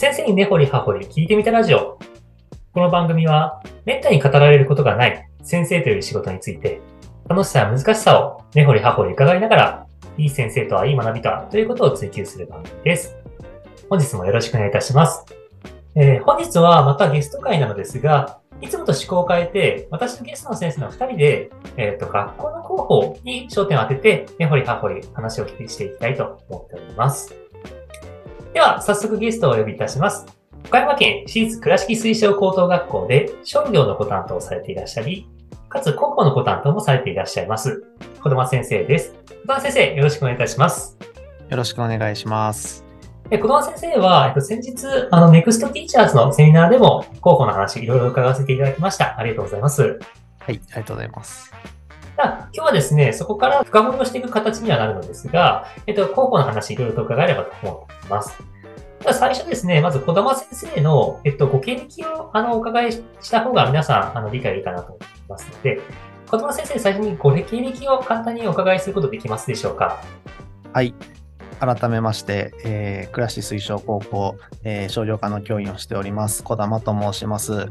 先生に根掘り葉掘り聞いてみたラジオ。この番組は、めったに語られることがない先生という仕事について、楽しさや難しさを根掘り葉掘り伺いながら、いい先生とはいい学びとはということを追求する番組です。本日もよろしくお願いいたします。えー、本日はまたゲスト会なのですが、いつもと思考を変えて、私とゲストの先生の2人で、えっ、ー、と、学校の広報に焦点を当てて、根掘り葉掘り話をしていきたいと思っております。では、早速ゲストをお呼びいたします。岡山県私立倉敷推奨高等学校で商業のご担当をされていらっしゃり、かつ広報のご担当もされていらっしゃいます。小玉先生です。小玉先生、よろしくお願いいたします。よろしくお願いします。え小玉先生は、えっと、先日、あの、ネクストティーチャーズのセミナーでも広報の話いろいろ伺わせていただきました。ありがとうございます。はい、ありがとうございます。今日はですね、そこから深掘りをしていく形にはなるのですが、えっと、広報の話いろいろと伺えればと思います。では最初ですね、まず小玉先生の、えっと、ご経歴をあのお伺いした方が皆さんあの理解いいかなと思いますので、小玉先生、最初にご経歴を簡単にお伺いすることできますでしょうか？はい。改めまして、えー、倉敷推奨高校、えー、少量科の教員をしております、小玉と申します。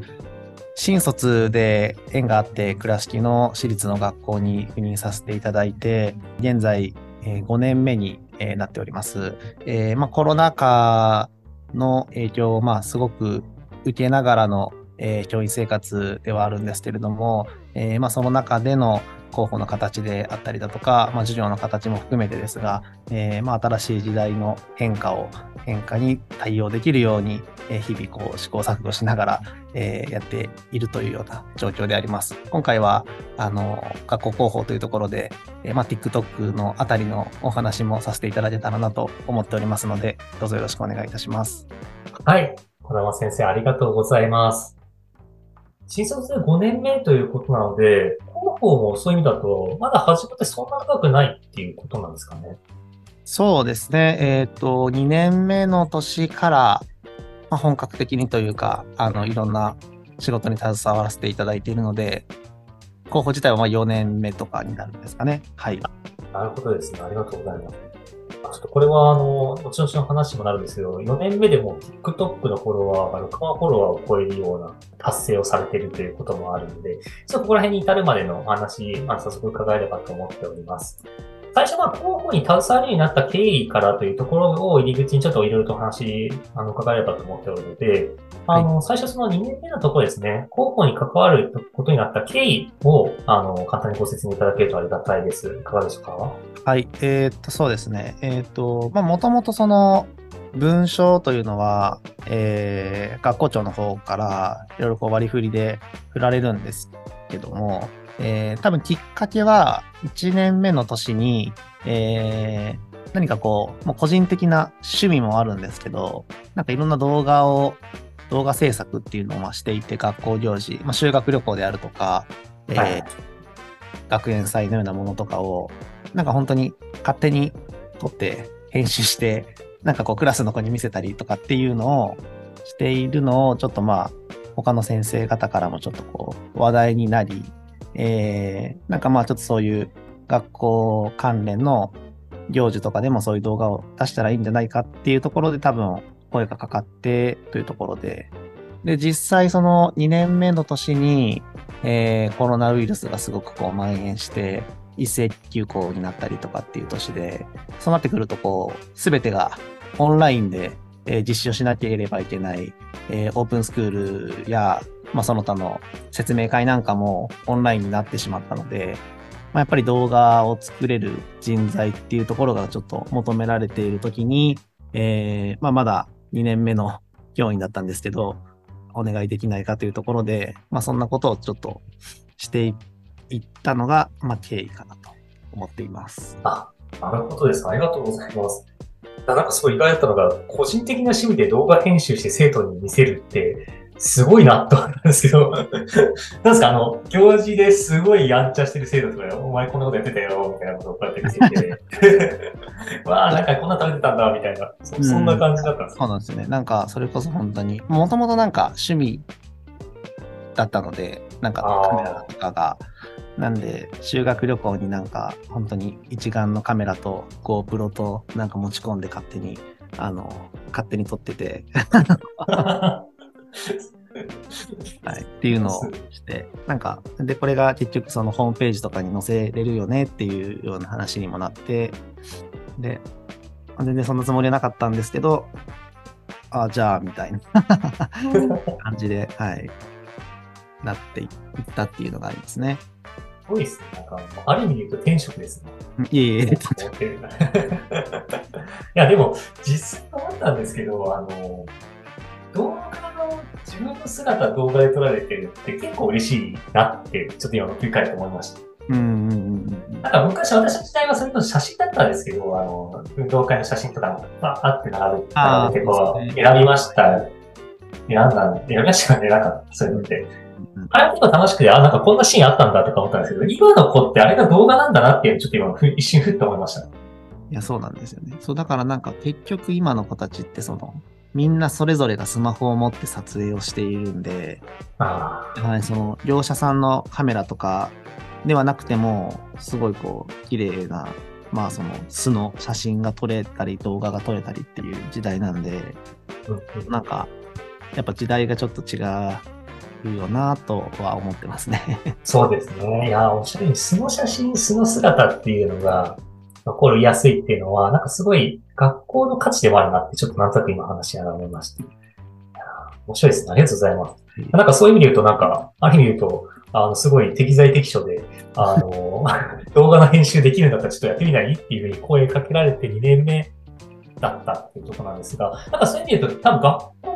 新卒で縁があって倉敷の私立の学校に赴任させていただいて、現在、5年目に、なっております。えーまあ、コロナ禍の影響を、まあ、すごく受けながらの、えー、教員生活ではあるんですけれども、えーまあ、その中での広報の形であったりだとか、まあ、授業の形も含めてですが、えー、まあ、新しい時代の変化を、変化に対応できるように、えー、日々こう試行錯誤しながら、えー、やっているというような状況であります。今回は、あの、学校広報というところで、えー、まあ、TikTok のあたりのお話もさせていただけたらなと思っておりますので、どうぞよろしくお願いいたします。はい。小玉先生、ありがとうございます。新卒で5年目ということなので、広報もそういう意味だと、まだ始まってそんな長くないっていうことなんですかね。そうですね。えっ、ー、と、2年目の年から、まあ、本格的にというか、あの、いろんな仕事に携わらせていただいているので、広報自体はまあ4年目とかになるんですかね。はい。なるほどですね。ありがとうございます。ちょっとこれは、あの、後々の話もなるんですけど、4年目でも TikTok のフォロワーが6万フォロワーを超えるような達成をされているということもあるので、ちょっとここら辺に至るまでのお話、まあ、早速伺えればと思っております。最初は広報に携わるようになった経緯からというところを入り口にちょっといろいろと話、あの、伺えればと思っておるので、あの、はい、最初その2年目のところですね、広報に関わることになった経緯を、あの、簡単にご説明いただけるとありがたいです。いかがでしょうか？はい、えー、っと、そうですね。えー、っと、まあ、もともとその、文章というのは、えー、学校長の方からいろいろこう割り振りで振られるんですけども、えー、多分きっかけは1年目の年に、えー、何かこう、もう個人的な趣味もあるんですけど、なんかいろんな動画を、動画制作っていうのをしていて、学校行事、まあ、修学旅行であるとか、えー、学園祭のようなものとかを、なんか本当に勝手に撮って編集して、なんかこうクラスの子に見せたりとかっていうのをしているのを、ちょっとまあ、他の先生方からもちょっとこう話題になり、えー、なんかまあちょっとそういう学校関連の行事とかでもそういう動画を出したらいいんじゃないかっていうところで多分声がかかってというところで、で、実際その2年目の年に、えー、コロナウイルスがすごくこう蔓延して、一斉休校になったりとかっていう年で、そうなってくるとこう、すべてがオンラインで、えー、実施をしなければいけない、えー、オープンスクールやまあ、その他の説明会なんかもオンラインになってしまったので、まあ、やっぱり動画を作れる人材っていうところがちょっと求められているときに、えー、まあ、まだ2年目の教員だったんですけど、お願いできないかというところで、まあ、そんなことをちょっとしていったのが、まあ、経緯かなと思っています。あ、なるほどです。ありがとうございます。なんかすごい意外だったのが、個人的な趣味で動画編集して生徒に見せるって、すごいなと思ったんですけど、なんですか、あの、行事ですごいやんちゃしてる生徒とか、お前こんなことやってたよ、みたいなことをこうやって見せて、わあ、なんかこんな食べてたんだ、みたいな、そそんな感じだったんですそうなんですね。なんか、それこそ本当に、もともとなんか趣味だったので、なんかカメラとかが、なんで、修学旅行になんか、本当に一眼のカメラと GoPro となんか持ち込んで勝手に、あの、勝手に撮ってて、はい、っていうのをして、なんか、で、これが結局そのホームページとかに載せれるよねっていうような話にもなって、で、全然そんなつもりはなかったんですけど、あじゃあ、みたいな 感じで、はい、なっていったっていうのがありますね。すごいですね。なんか、ある意味で言うと転職ですね。いえいえ、いや、でも、実際思ったんですけど、あの、動画の、自分の姿動画で撮られてるって結構嬉しいなって、ちょっと今振り返って思いました。うんうんうんうん。なんか昔私の時代はそれと写真だったんですけど、あの、運動会の写真とか、まあ、あって並べて、並べ選びました。選んだ、選びましたよね、なんか、そういうのって。うんあれ結構楽しくて、あ、なんかこんなシーンあったんだとか思ったんですけど、今の子ってあれが動画なんだなっていうのちょっと今ふ一瞬ふっと思いました。いや、そうなんですよね。そう、だからなんか結局今の子たちってその、みんなそれぞれがスマホを持って撮影をしているんで、あはい、その業者さんのカメラとかではなくても、すごいこう、綺麗な、まあその素の写真が撮れたり、動画が撮れたりっていう時代なんで、あ、うんうんなんか、やっぱ時代がちょっと違うよなとは思ってますね。そうですね。いや、おっしゃるように素の写真、素の姿っていうのが残りやすいっていうのは、なんかすごい学校の価値でもあるなって、ちょっとなんとなく今話しながら思いました。面白いですね。ありがとうございます。なんかそういう意味で言うと、なんか、ある意味で言うと、あの、すごい適材適所で、あの、動画の編集できるんだったらちょっとやってみない？っていうふうに声かけられて2年目だったっていうところなんですが、なんかそういう意味で言うと、多分学校ど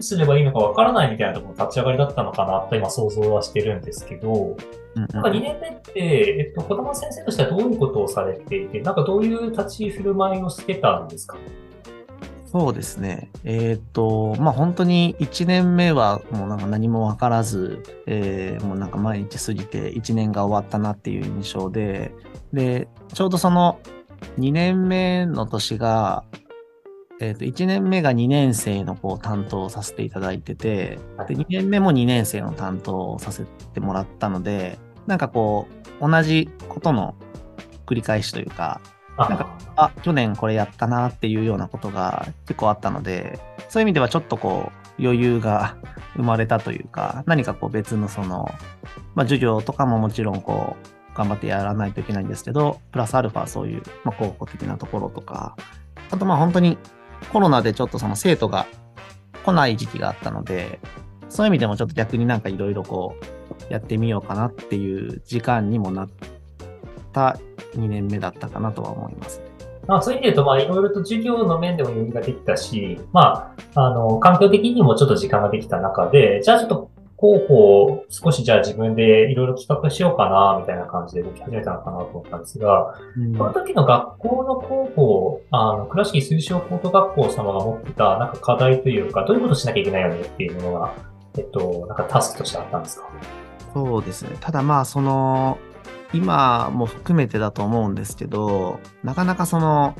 うすればいいのかわからないみたいなところの立ち上がりだったのかなと今想像はしてるんですけど、うんうんなんか2年目って、えっと、子供先生としてはどういうことをされていて、なんかどういう立ち振る舞いをしてたんですか？そうですね。えーっと、まあ、本当に1年目はもうなんか何もわからず、えーもうなんか毎日過ぎて1年が終わったなっていう印象で、で、ちょうどその2年目の年が、えーっと、1年目が2年生のこう担当させていただいてて、で、2年目も2年生の担当をさせてもらったので、なんかこう、同じことの繰り返しというか、なんか、あ、去年これやったなっていうようなことが結構あったので、そういう意味ではちょっとこう余裕が 生まれたというか、何かこう別のその、まあ授業とかももちろんこう頑張ってやらないといけないんですけど、プラスアルファそういう、まあ、広報的なところとか、あとまあ本当にコロナでちょっとその生徒が来ない時期があったので、そういう意味でもちょっと逆になんかいろいろこうやってみようかなっていう時間にもなった2年目だったかなとは思います。まあ、そういう意味で言うと、まあ、いろいろと授業の面でも余裕ができたし、まあ、あの、環境的にもちょっと時間ができた中で、じゃあちょっと広報を少しじゃあ自分でいろいろ企画しようかな、みたいな感じで動き始めたのかなと思ったんですが、うん。この時の学校の広報、あの、倉敷推奨高等学校様が持ってた、なんか課題というか、どういうことしなきゃいけないよねっていうものが、えっと、なんかタスクとしてあったんですか？そうですね。ただまあ、その、今も含めてだと思うんですけど、なかなかその、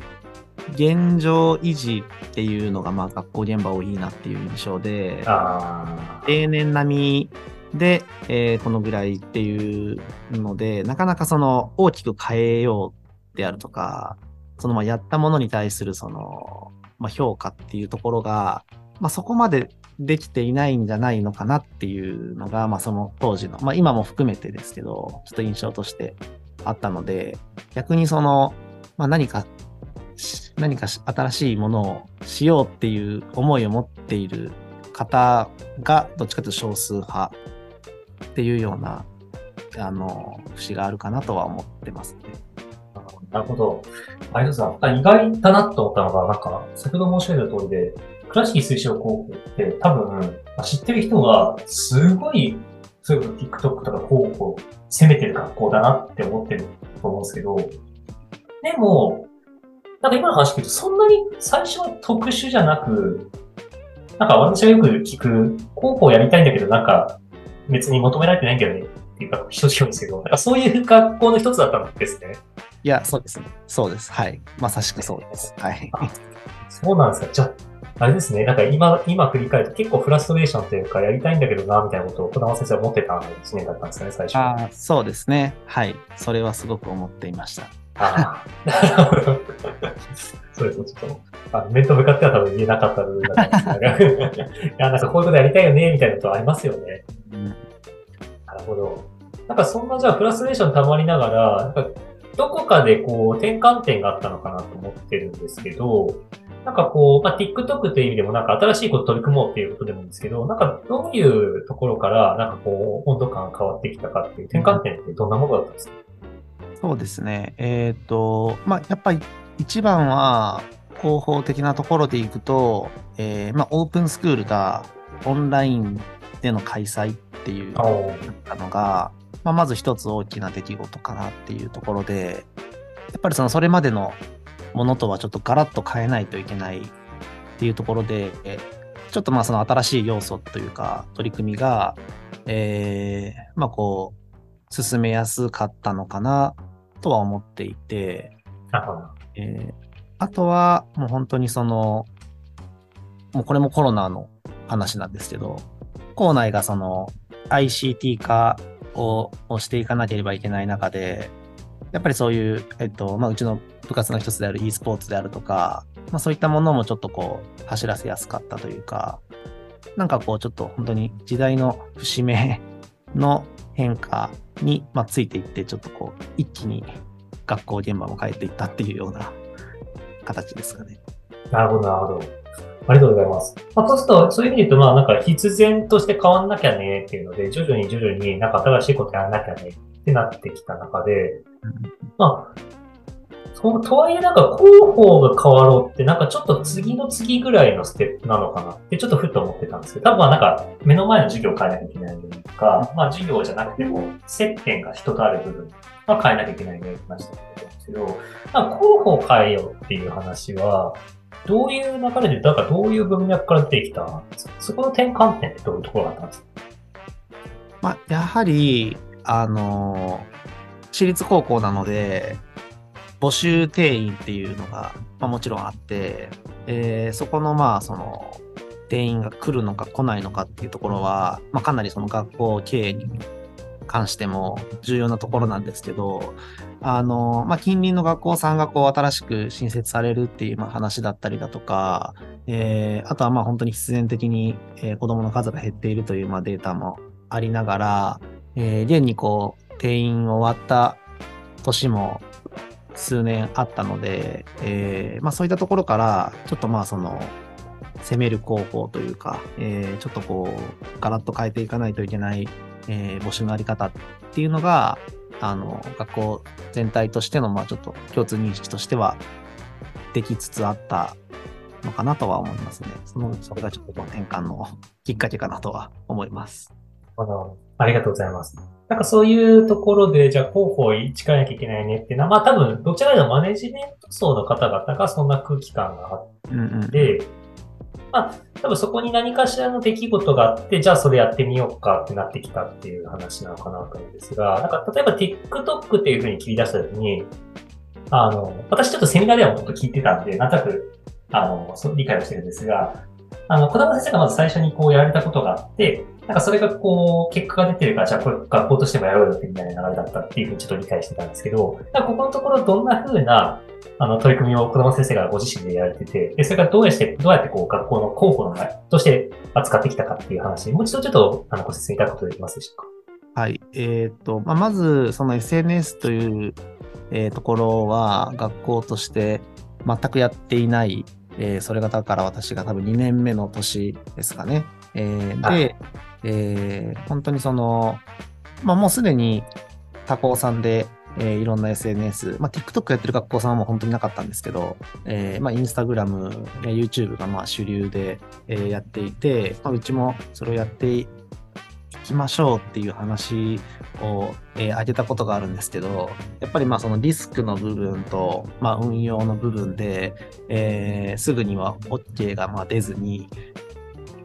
現状維持っていうのがまあ学校現場多いなっていう印象で、あ例年並みで、えーこのぐらいっていうので、なかなかその大きく変えようであるとか、そのまあやったものに対するその、まあ、評価っていうところが、まあ、そこまでできていないんじゃないのかなっていうのが、まあ、その当時の、まあ、今も含めてですけど、ちょっと印象としてあったので、逆にその、まあ、何か、何か新しいものをしようっていう思いを持っている方が、どっちかというと少数派っていうような、あの、節があるかなとは思ってますね。なるほど。ありがとうございます。意外だなと思ったのが、なんか、先ほど申し上げた通りで、倉敷推奨高校って多分、知ってる人がすごい、そういうこと TikTok とか広報を攻めてる学校だなって思ってると思うんですけど、でも、なんか今の話聞くと、そんなに最初は特殊じゃなく、なんか私がよく聞く、広報やりたいんだけど、なんか別に求められてないんだよねっていうか、正直ですけど、なんかそういう学校の一つだったんですね。いや、そうですね。そうです。はい。まさしくそうです。はい。そうなんですか。じゃあ、あれですね。なんか今、今振り返ると結構フラストレーションというか、やりたいんだけどな、みたいなことを児玉先生は思ってた1年だったんですかね、最初。あーそうですね。はい。それはすごく思っていました。ああ、なるほど。そうですね、ちょっと、あ面と向かっては多分言えなかった部分だったんですが、いや、なんかこういうことやりたいよね、みたいなことありますよね。うんなるほど。なんかそんなじゃあフラストレーション溜まりながら、なんかどこかでこう転換点があったのかなと思ってるんですけど、なんかこう、まあ、TikTok という意味でもなんか新しいこと取り組もうっていうことでもいいんですけど、なんかどういうところからなんかこう温度感が変わってきたかっていう転換点ってどんなものだったんですか、そうですね。えっ、と、まあ、やっぱり一番は、広報的なところでいくと、えーまあ、オープンスクールがオンラインでの開催っていうのが、まあ、まず一つ大きな出来事かなっていうところで、やっぱりそのそれまでのものとはちょっとガラッと変えないといけないっていうところで、えちょっとまあその新しい要素というか取り組みが、えーまあこう、進めやすかったのかなとは思っていて。えーあとはもう本当にその、もうこれもコロナの話なんですけど、校内がその ICT 化ををしていかなければいけない中で、やっぱりそういう、えっと、まあ、うちの部活の一つである e スポーツであるとか、まあ、そういったものもちょっとこう、走らせやすかったというか、なんかこう、ちょっと本当に時代の節目の変化に、まあ、ついていって、ちょっとこう、一気に学校現場も変えていったっていうような 形ですかね。なるほど、なるほど。ありがとうございます。まあ、そうすると、そういう意味で言うと、まあ、なんか必然として変わんなきゃねっていうので、徐々に徐々になんか新しいことやらなきゃねってなってきた中で、まあ、そうとはいえなんか広報が変わろうってなんかちょっと次の次ぐらいのステップなのかな？ってちょっとふっと思ってたんですけど、多分まあなんか目の前の授業を変えなきゃいけないのとか、まあ授業じゃなくても接点が人とある部分は変えなきゃいけないのに話したと思うんですけど、まあ、広報を変えようっていう話は、どういう流れで、だからどういう文脈から出てきたんですか？そこの転換点ってどういうところがあったんですか？まあ、やはり、あの私立高校なので、募集定員っていうのが、まあ、もちろんあって、えーそこの、まあ、その、定員が来るのか来ないのかっていうところは、まあ、かなりその学校経営に関しても重要なところなんですけど、あの、まあ、近隣の学校さんがこう新しく新設されるっていうまあ話だったりだとか、えーあとはまあ本当に必然的に、え子供の数が減っているというまあデータもありながら、えー現にこう、定員終わった年も数年あったので、えーまあそういったところから、ちょっとまあその、攻める広報というか、えーちょっとこう、ガラッと変えていかないといけない、えー募集のあり方っていうのが、あの、学校全体としての、まあちょっと共通認識としては、できつつあったのかなとは思いますね。その、それがちょっとこの転換のきっかけかなとは思います。あの、ありがとうございます。なんかそういうところで、じゃあ広報に力なきゃいけないねっていうのは、まあ多分、どちらかというとマネジメント層の方々がそんな空気感があっうんうん。て、まあ多分そこに何かしらの出来事があって、じゃあそれやってみようかってなってきたっていう話なのかなと思うんですが、なんか例えば TikTok っていうふうに切り出したときに、あの、私ちょっとセミナーではもっと聞いてたんで、なんとなく、あの、そう理解をしてるんですが、あの、小玉先生がまず最初にこうやられたことがあって、なんかそれがこう、結果が出てるから、じゃあこれ学校としてもやろうよってみたいな流れだったっていうふうにちょっと理解してたんですけど、なんかここのところどんな風な、あの、取り組みを小玉先生がご自身でやられてて、で、それがどうやって、どうやってこう、学校の候補の前として扱ってきたかっていう話、もう一度ちょっと、あの、ご説明いただくことできますでしょうか？はい。えっ、と、まあ、まず、その SNS という、えーところは、学校として全くやっていない、えーそれがだから私が多分2年目の年ですかね。えーはで、えー本当にその、まあ、もうすでに他校さんで、えーいろんな SNS、まあ、TikTok やってる学校さんはもう本当になかったんですけど、えーまあ、Instagram や YouTube がまあ主流で、えーやっていて、まあ、うちもそれをやっていきましょうっていう話を、えー挙げたことがあるんですけど、やっぱりまあそのリスクの部分と、まあ、運用の部分で、えーすぐには OK がまあ出ずに、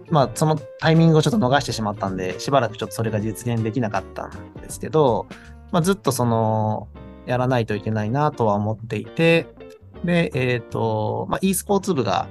まあそのタイミングをちょっと逃してしまったんで、しばらくちょっとそれが実現できなかったんですけど、まあずっとその、やらないといけないなとは思っていて、で、えっ、と、まあ e スポーツ部が、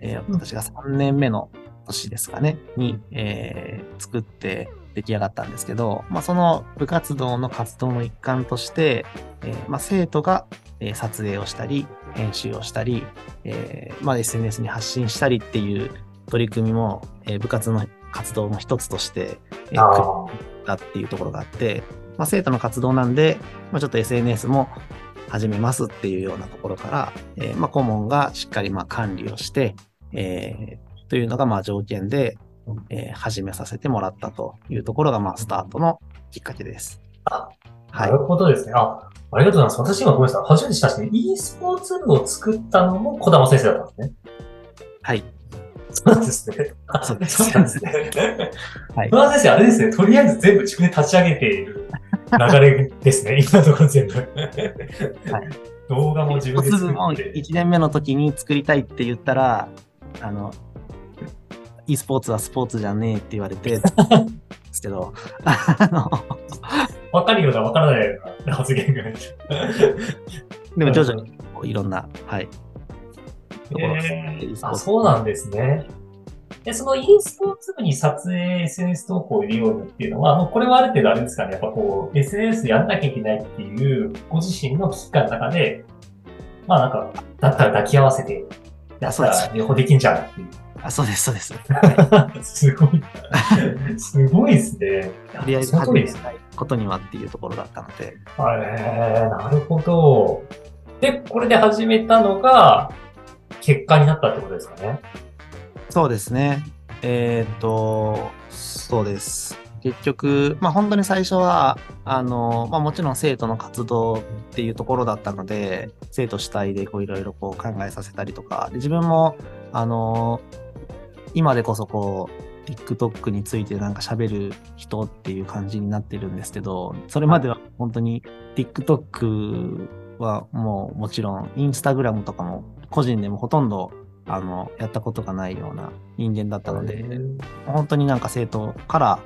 えー私が3年目の年ですかね、に、えー作って、出来上がったんですけど、まあ、その部活動の活動の一環として、えーまあ、生徒が、えー撮影をしたり、編集をしたり、えーまあ、SNS に発信したりっていう取り組みも、えー部活の活動の一つとして、えー。だっていうところがあって、まあ、生徒の活動なんで、まあ、ちょっと SNS も始めますっていうようなところから、えーまあ、顧問がしっかりまあ管理をして、えーというのがまあ条件で、えー始めさせてもらったというところがまあスタートのきっかけです。あはないる。ほどですね。あ、ありがとうございます。私今ごめんなさい。初めて知ったんですけど、e スポーツ部を作ったのも小玉先生だったんですね。はい。そうなんですね。あそうですそうなんですね。はい小玉先生、あれですね。とりあえず全部自分で立ち上げている流れですね。今のところ全部。はい動画も自分で作って。1年目の時に作りたいって言ったら、あの、e スポーツはスポーツじゃねえって言われて、ですけど、あの、わかるような、わからないような発言が。でも徐々にこういろんな、はい。ところですえ e スポー、あ、そうなんですね。で、その e スポーツ部に撮影、SNS 投稿を入れようっていうのは、もうこれはある程度あれですかね、やっぱこう、SNS やんなきゃいけないっていう、ご自身の危機感の中で、まあなんか、だったら抱き合わせて、やったら両方できんじゃんっていう。あ、そうです、そうです。すごい。すごいですね。とりあえず始め通りですね。たいことにはっていうところだったので、えー、なるほど。で、これで始めたのが、結果になったってことですかね。そうですね。えっ、と、そうです。結局、まあ本当に最初は、あの、まあもちろん生徒の活動っていうところだったので、生徒主体でこういろいろこう考えさせたりとか、で自分も、あの、今でこそこう、TikTok についてなんか喋る人っていう感じになってるんですけど、それまでは本当に TikTok はもうもちろん、インスタグラムとかも個人でもほとんどあの、やったことがないような人間だったので、本当になんか生徒から、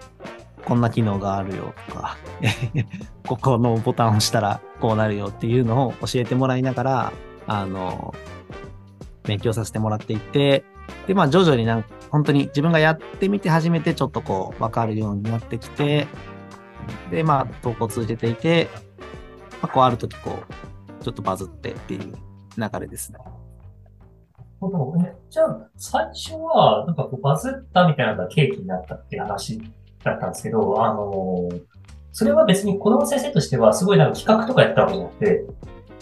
こんな機能があるよとか、ここのボタンを押したらこうなるよっていうのを教えてもらいながら、あの、勉強させてもらっていって、で、まあ徐々になんか本当に自分がやってみて初めてちょっとこう分かるようになってきて、で、まあ投稿を通じていて、まあこうある時こう、ちょっとバズってっていう流れですね。ほどえじゃあ、最初は、なんかこうバズったみたいなのが契機になったって話だったんですけど、あのーそれは別に子供先生としてはすごいなんか企画とかやったわけじゃなくて、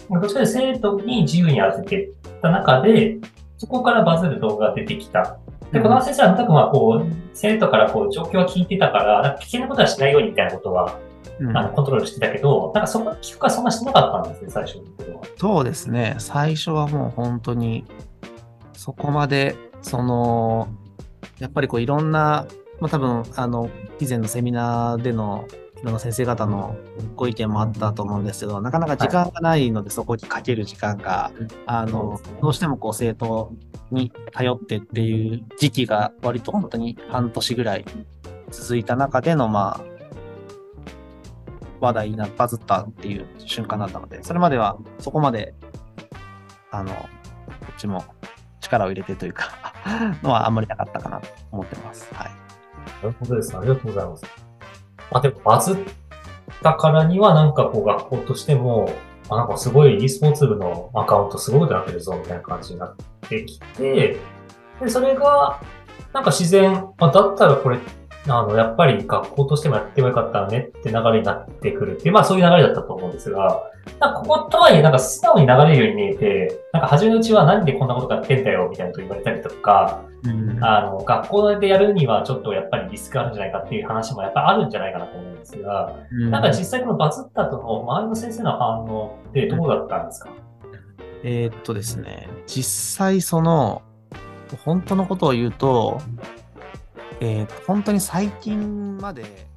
どっちかと生徒に自由にやらせてた中で、そこからバズる動画が出てきた。で、子供先生はなんまあこう、生徒からこう状況は聞いてたから、なんか危険なことはしないようにみたいなことは、うんあの、コントロールしてたけど、なんかそこの聞くはそんなしなかったんですね、最初の頃は。そうですね。最初はもう本当に、そこまで、その、やっぱりこういろんな、まあ多分、あの、以前のセミナーでのいろんな先生方のご意見もあったと思うんですけど、なかなか時間がないので、そこにかける時間が、あの、どうしてもこう生徒に頼ってっていう時期が割と本当に半年ぐらい続いた中での、まあ、話題にな、バズったっていう瞬間だったので、それまではそこまで、あの、こっちも力を入れてというか、のはあんまりなかったかなと思ってます。はい。なるほどです。ありがとうございます。あ、でもバズったからにはなんかこう学校としても、あ、なんかすごい e スポーツ部のアカウントすごいことになってるぞみたいな感じになってきて、で、それが、なんか自然、あ、だったらこれ、あの、やっぱり学校としてもやってもよかったねって流れになってくるっていう、まあそういう流れだったと思うんですが、なんかこことはいえなんか素直に流れるように見えて、なんか初めのうちは何でこんなことやってんだよみたいなこと言われたりとか、うん。あの、学校でやるにはちょっとやっぱりリスクあるんじゃないかっていう話もやっぱりあるんじゃないかなと思うんですが、なんか実際このバズった後の周りの先生の反応ってどうだったんですか？えーっとですね、実際その、本当のことを言うと、えー本当に最近まで、